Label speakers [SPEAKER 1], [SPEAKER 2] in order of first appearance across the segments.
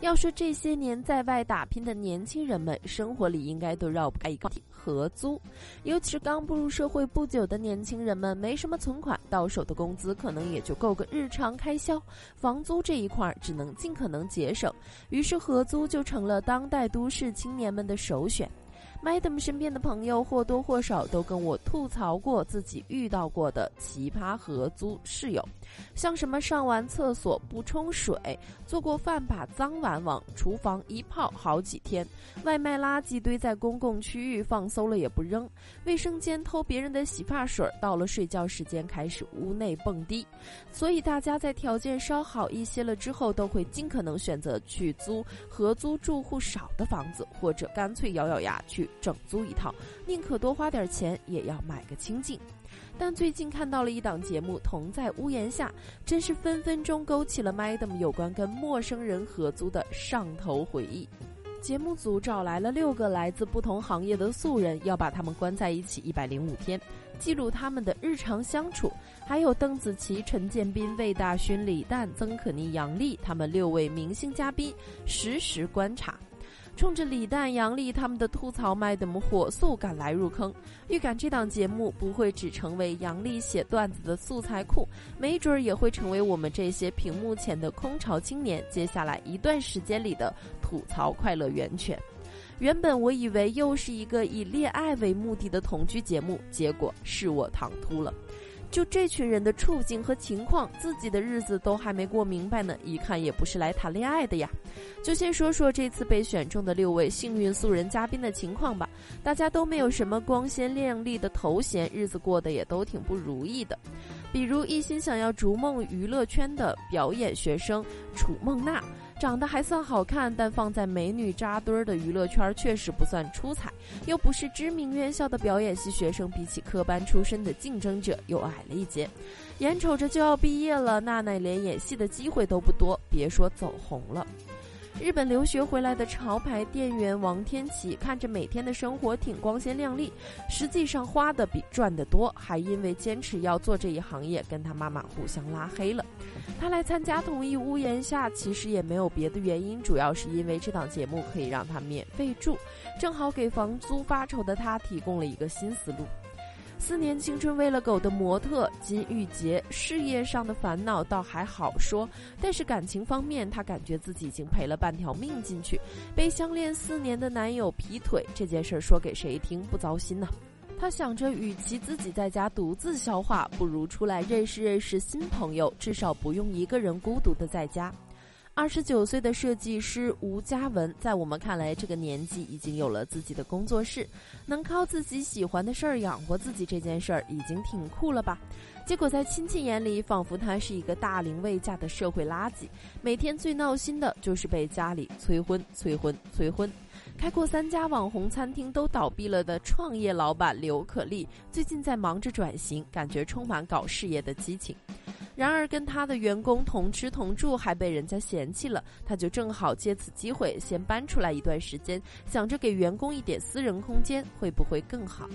[SPEAKER 1] 要说这些年在外打拼的年轻人们，生活里应该都绕不开一个合租。尤其是刚步入社会不久的年轻人们，没什么存款，到手的工资可能也就够个日常开销，房租这一块儿只能尽可能节省。于是合租就成了当代都市青年们的首选。Madam 身边的朋友或多或少都跟我吐槽过自己遇到过的奇葩合租室友，像什么上完厕所不冲水，做过饭把脏碗往厨房一泡好几天，外卖垃圾堆在公共区域放馊了也不扔，卫生间偷别人的洗发水，到了睡觉时间开始屋内蹦迪。所以大家在条件稍好一些了之后，都会尽可能选择去租合租住户少的房子，或者干脆咬咬牙去。整租一套，宁可多花点钱，也要买个清净。但最近看到了一档节目《同在屋檐下》，真是分分钟勾起了 Madam 有关跟陌生人合租的上头回忆。节目组找来了六个来自不同行业的素人，要把他们关在一起一百零五天，记录他们的日常相处。还有邓紫棋、陈建斌、魏大勋、李诞、曾可妮、杨笠，他们六位明星嘉宾实时观察。冲着李诞、杨笠他们的吐槽，Madam 火速赶来入坑。预感这档节目不会只成为杨笠写段子的素材库，没准儿也会成为我们这些屏幕前的空巢青年接下来一段时间里的吐槽快乐源泉。原本我以为又是一个以恋爱为目的的同居节目，结果是我唐突了。就这群人的处境和情况，自己的日子都还没过明白呢，一看也不是来谈恋爱的呀。就先说说这次被选中的六位幸运素人嘉宾的情况吧。大家都没有什么光鲜亮丽的头衔，日子过得也都挺不如意的。比如一心想要逐梦娱乐圈的表演学生楚梦娜。长得还算好看，但放在美女扎堆儿的娱乐圈确实不算出彩，又不是知名院校的表演系学生，比起科班出身的竞争者又矮了一截。眼瞅着就要毕业了，娜娜连演戏的机会都不多，别说走红了。日本留学回来的潮牌店员王天琪，看着每天的生活挺光鲜亮丽，实际上花的比赚的多，还因为坚持要做这一行业，跟他妈妈互相拉黑了。他来参加同一屋檐下，其实也没有别的原因，主要是因为这档节目可以让他免费住，正好给房租发愁的他提供了一个新思路。四年青春喂了狗的模特金玉洁，事业上的烦恼倒还好说，但是感情方面，她感觉自己已经赔了半条命进去。被相恋四年的男友劈腿这件事儿，说给谁听不糟心呢？她想着，与其自己在家独自消化，不如出来认识认识新朋友，至少不用一个人孤独的在家。二十九岁的设计师吴嘉文，在我们看来，这个年纪已经有了自己的工作室，能靠自己喜欢的事儿养活自己，这件事儿已经挺酷了吧？结果在亲戚眼里，仿佛他是一个大龄未嫁的社会垃圾，每天最闹心的就是被家里催婚、催婚、催婚。开过三家网红餐厅都倒闭了的创业老板刘可立，最近在忙着转型，感觉充满搞事业的激情。然而，跟他的员工同吃同住，还被人家嫌弃了，他就正好借此机会先搬出来一段时间，想着给员工一点私人空间，会不会更好？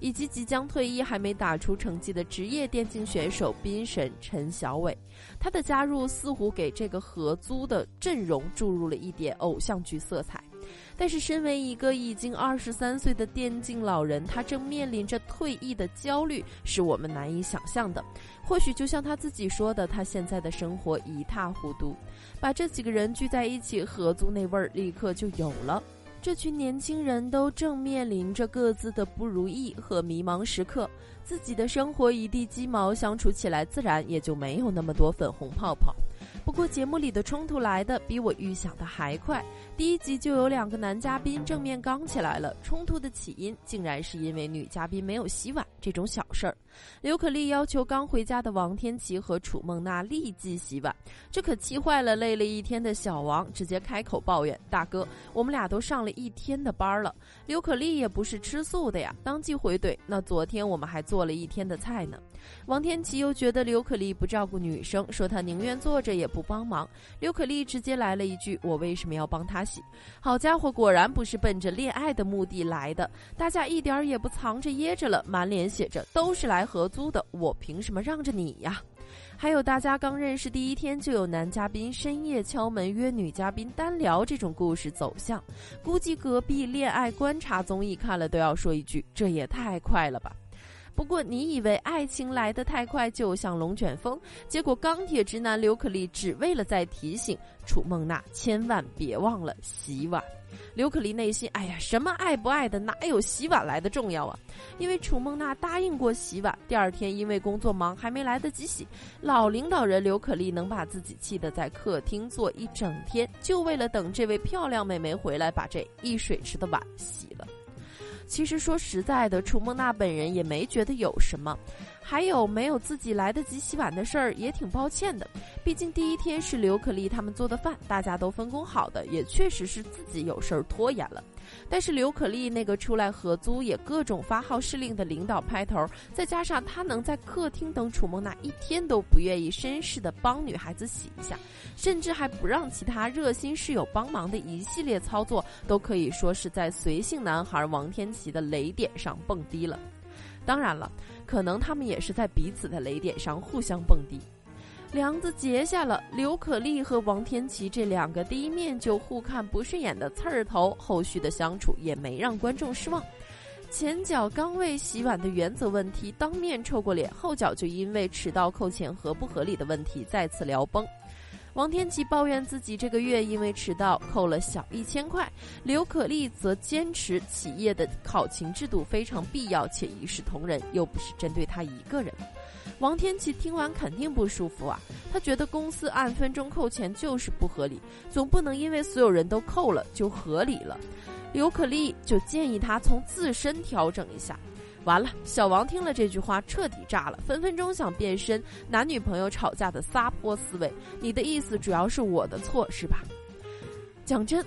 [SPEAKER 1] 以及即将退役还没打出成绩的职业电竞选手宾神陈小伟，他的加入似乎给这个合租的阵容注入了一点偶像剧色彩。但是，身为一个已经二十三岁的电竞老人，他正面临着退役的焦虑，是我们难以想象的。或许就像他自己说的，他现在的生活一塌糊涂。把这几个人聚在一起合租，那味儿立刻就有了。这群年轻人都正面临着各自的不如意和迷茫时刻，自己的生活一地鸡毛，相处起来自然也就没有那么多粉红泡泡。不过节目里的冲突来的比我预想的还快，第一集就有两个男嘉宾正面刚起来了。冲突的起因竟然是因为女嘉宾没有洗碗。这种小事儿。刘可丽要求刚回家的王天琪和楚梦娜立即洗碗，这可气坏了累了一天的小王，直接开口抱怨：“大哥，我们俩都上了一天的班了，刘可丽也不是吃素的呀。”当即回怼：“那昨天我们还做了一天的菜呢。”王天琪又觉得刘可丽不照顾女生，说她宁愿坐着也不帮忙。刘可立直接来了一句：“我为什么要帮她洗？”好家伙，果然不是奔着恋爱的目的来的，大家一点也不藏着掖着了，满脸写着都是来合租的，我凭什么让着你呀？还有大家刚认识第一天就有男嘉宾深夜敲门约女嘉宾单聊这种故事走向，估计隔壁恋爱观察综艺看了都要说一句：这也太快了吧！不过，你以为爱情来得太快，就像龙卷风？结果钢铁直男刘可丽只为了再提醒楚梦娜，千万别忘了洗碗。刘可丽内心，哎呀，什么爱不爱的，哪有洗碗来的重要啊？因为楚梦娜答应过洗碗，第二天因为工作忙还没来得及洗，老领导人刘可丽能把自己气得在客厅坐一整天，就为了等这位漂亮妹妹回来把这一水池的碗洗了。其实说实在的，楚梦娜本人也没觉得有什么。还有没有自己来得及洗碗的事儿，也挺抱歉的。毕竟第一天是刘可丽他们做的饭，大家都分工好的，也确实是自己有事儿拖延了。但是刘可丽那个出来合租也各种发号施令的领导拍头，再加上他能在客厅等楚梦娜一天都不愿意绅士的帮女孩子洗一下，甚至还不让其他热心室友帮忙的一系列操作，都可以说是在随性男孩王天琪的雷点上蹦迪了。当然了，可能他们也是在彼此的雷点上互相蹦迪，梁子结下了。刘可丽和王天琪这两个第一面就互看不顺眼的刺儿头，后续的相处也没让观众失望。前脚刚为洗碗的原则问题当面臭过脸，后脚就因为迟到扣钱合不合理的问题再次聊崩。王天琪抱怨自己这个月因为迟到扣了小一千块，刘可丽则坚持企业的考勤制度非常必要且一视同仁，又不是针对他一个人。王天琪听完肯定不舒服啊，他觉得公司按分钟扣钱就是不合理，总不能因为所有人都扣了就合理了。刘可丽就建议他从自身调整一下。完了，小王听了这句话彻底炸了，分分钟想变身男女朋友吵架的撒泼思维。你的意思主要是我的错是吧？讲真，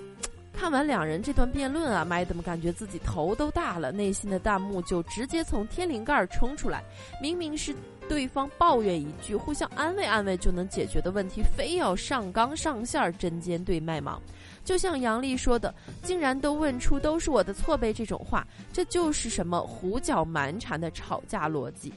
[SPEAKER 1] 看完两人这段辩论啊，麦 a 们感觉自己头都大了，内心的弹幕就直接从天灵盖冲出来。明明是对方抱怨一句，互相安慰安慰就能解决的问题，非要上纲上线针尖对麦芒。就像杨丽说的，竟然都问出都是我的错呗，这种话，这就是什么胡搅蛮缠的吵架逻辑。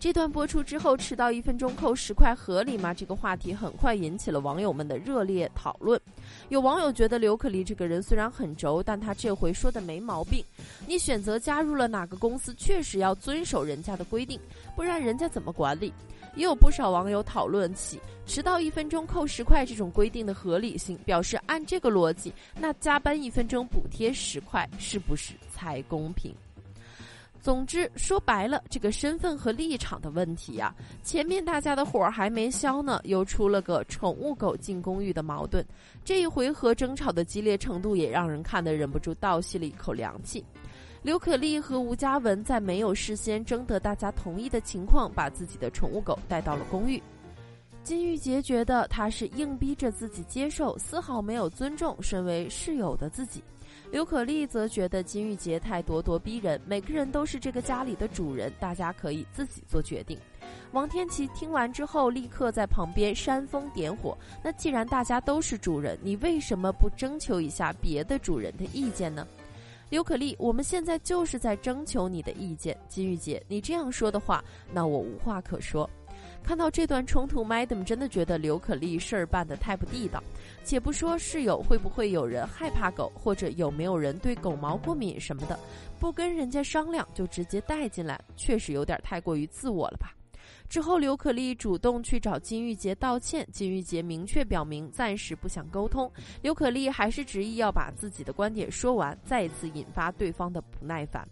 [SPEAKER 1] 这段播出之后，迟到一分钟扣十块合理吗？这个话题很快引起了网友们的热烈讨论。有网友觉得刘可丽这个人虽然很轴，但他这回说的没毛病。你选择加入了哪个公司，确实要遵守人家的规定，不然人家怎么管理？也有不少网友讨论起迟到一分钟扣十块这种规定的合理性，表示按这个逻辑，那加班一分钟补贴十块是不是才公平？总之说白了，这个身份和立场的问题呀，前面大家的火还没消呢，又出了个宠物狗进公寓的矛盾，这一回合争吵的激烈程度也让人看得忍不住倒吸了一口凉气。刘可丽和吴嘉文在没有事先征得大家同意的情况，把自己的宠物狗带到了公寓。金玉洁觉得他是硬逼着自己接受，丝毫没有尊重身为室友的自己。刘可丽则觉得金玉洁太咄咄逼人，每个人都是这个家里的主人，大家可以自己做决定。王天琪听完之后，立刻在旁边煽风点火。那既然大家都是主人，你为什么不征求一下别的主人的意见呢？刘可丽，我们现在就是在征求你的意见。金玉姐，你这样说的话，那我无话可说。看到这段冲突，Madam 真的觉得刘可丽事儿办得太不地道。且不说室友会不会有人害怕狗，或者有没有人对狗毛过敏什么的，不跟人家商量就直接带进来，确实有点太过于自我了吧。之后，刘可丽主动去找金玉洁道歉，金玉洁明确表明暂时不想沟通。刘可丽还是执意要把自己的观点说完，再一次引发对方的不耐烦。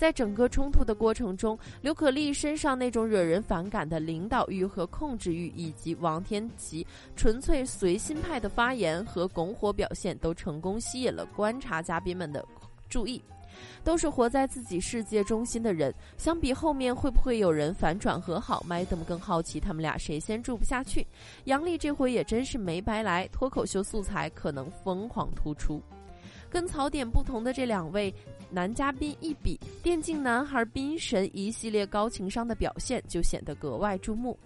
[SPEAKER 1] 在整个冲突的过程中，刘可丽身上那种惹人反感的领导欲和控制欲，以及王天琪纯粹随心派的发言和拱火表现，都成功吸引了观察嘉宾们的注意。都是活在自己世界中心的人。相比后面会不会有人反转和好，Madam 更好奇他们俩谁先住不下去。杨笠这回也真是没白来，脱口秀素材可能疯狂突出。跟槽点不同的这两位男嘉宾一比，电竞男孩冰神一系列高情商的表现就显得格外注目。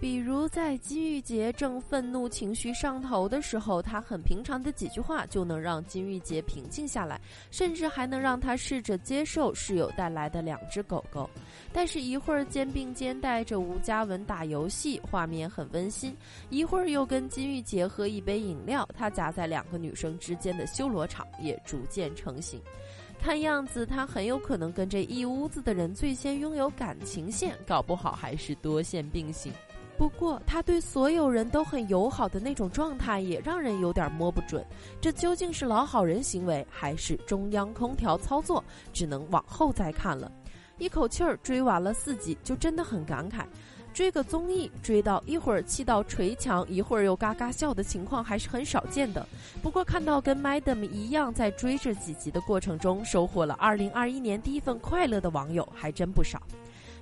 [SPEAKER 1] 比如在金玉洁正愤怒情绪上头的时候，他很平常的几句话就能让金玉洁平静下来，甚至还能让他试着接受室友带来的两只狗狗。但是，一会儿肩并肩带着吴嘉文打游戏，画面很温馨；一会儿又跟金玉洁喝一杯饮料，他夹在两个女生之间的修罗场也逐渐成型。看样子，他很有可能跟这一屋子的人最先拥有感情线，搞不好还是多线并行。不过，他对所有人都很友好的那种状态也让人有点摸不准，这究竟是老好人行为，还是中央空调操作？只能往后再看了。一口气儿追完了四集，就真的很感慨。追个综艺，追到一会儿气到捶墙，一会儿又嘎嘎笑的情况还是很少见的。不过，看到跟 Madam 一样在追这几集的过程中收获了2021年第一份快乐的网友还真不少。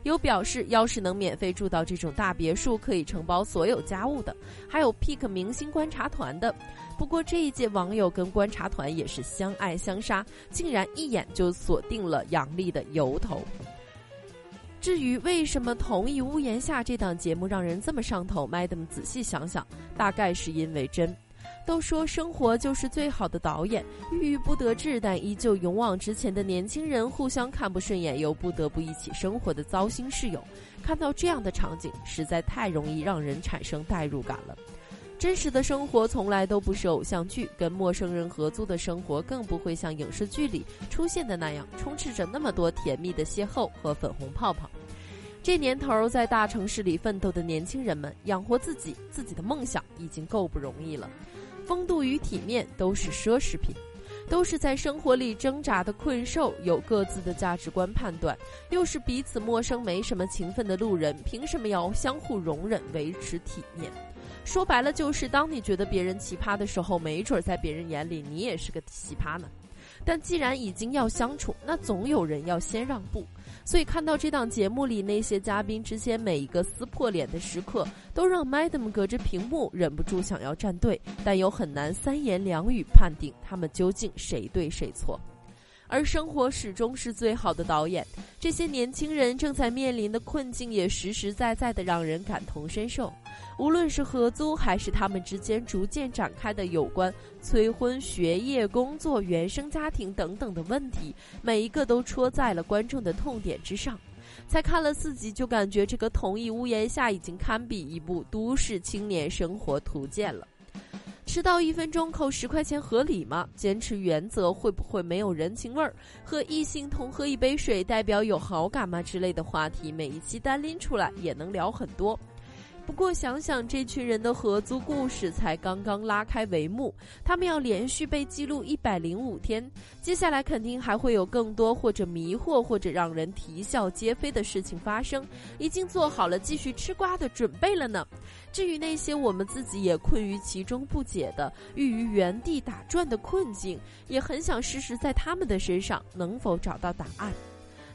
[SPEAKER 1] 有表示，要是能免费住到这种大别墅，可以承包所有家务的；还有 pick 明星观察团的。不过这一届网友跟观察团也是相爱相杀，竟然一眼就锁定了杨笠的由头。至于为什么同一屋檐下这档节目让人这么上头，Madam 仔细想想，大概是因为真。都说生活就是最好的导演，郁郁不得志但依旧勇往直前的年轻人，互相看不顺眼又不得不一起生活的糟心室友，看到这样的场景，实在太容易让人产生代入感了。真实的生活从来都不是偶像剧，跟陌生人合租的生活更不会像影视剧里出现的那样，充斥着那么多甜蜜的邂逅和粉红泡泡。这年头，在大城市里奋斗的年轻人们，养活自己、自己的梦想已经够不容易了。风度与体面都是奢侈品，都是在生活里挣扎的困兽，有各自的价值观判断，又是彼此陌生、没什么情分的路人，凭什么要相互容忍、维持体面？说白了，就是当你觉得别人奇葩的时候，没准在别人眼里你也是个奇葩呢。但既然已经要相处，那总有人要先让步。所以看到这档节目里那些嘉宾之间每一个撕破脸的时刻，都让 Madam 隔着屏幕忍不住想要站队，但又很难三言两语判定他们究竟谁对谁错。而生活始终是最好的导演，这些年轻人正在面临的困境也实实在在的让人感同身受。无论是合租，还是他们之间逐渐展开的有关催婚、学业、工作、原生家庭等等的问题，每一个都戳在了观众的痛点之上。才看了四集，就感觉这个同一屋檐下已经堪比一部都市青年生活图鉴了。迟到一分钟扣十块钱合理吗？坚持原则会不会没有人情味儿？和异性同喝一杯水代表有好感吗？之类的话题，每一期单拎出来也能聊很多。不过想想这群人的合租故事才刚刚拉开帷幕，他们要连续被记录一百零五天，接下来肯定还会有更多或者迷惑或者让人啼笑皆非的事情发生，已经做好了继续吃瓜的准备了呢。至于那些我们自己也困于其中不解的、欲于原地打转的困境，也很想试试在他们的身上能否找到答案。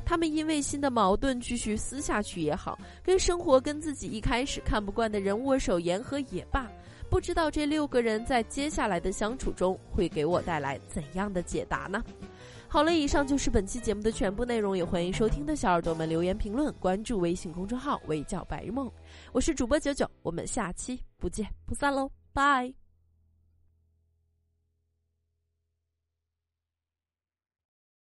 [SPEAKER 1] 他们因为新的矛盾继续撕下去也好，跟生活跟自己一开始看不惯的人握手言和也罢，不知道这六个人在接下来的相处中会给我带来怎样的解答呢？好了，以上就是本期节目的全部内容，也欢迎收听的小耳朵们留言评论，关注微信公众号“微叫白日梦”，我是主播九九，我们下期不见不散喽，拜。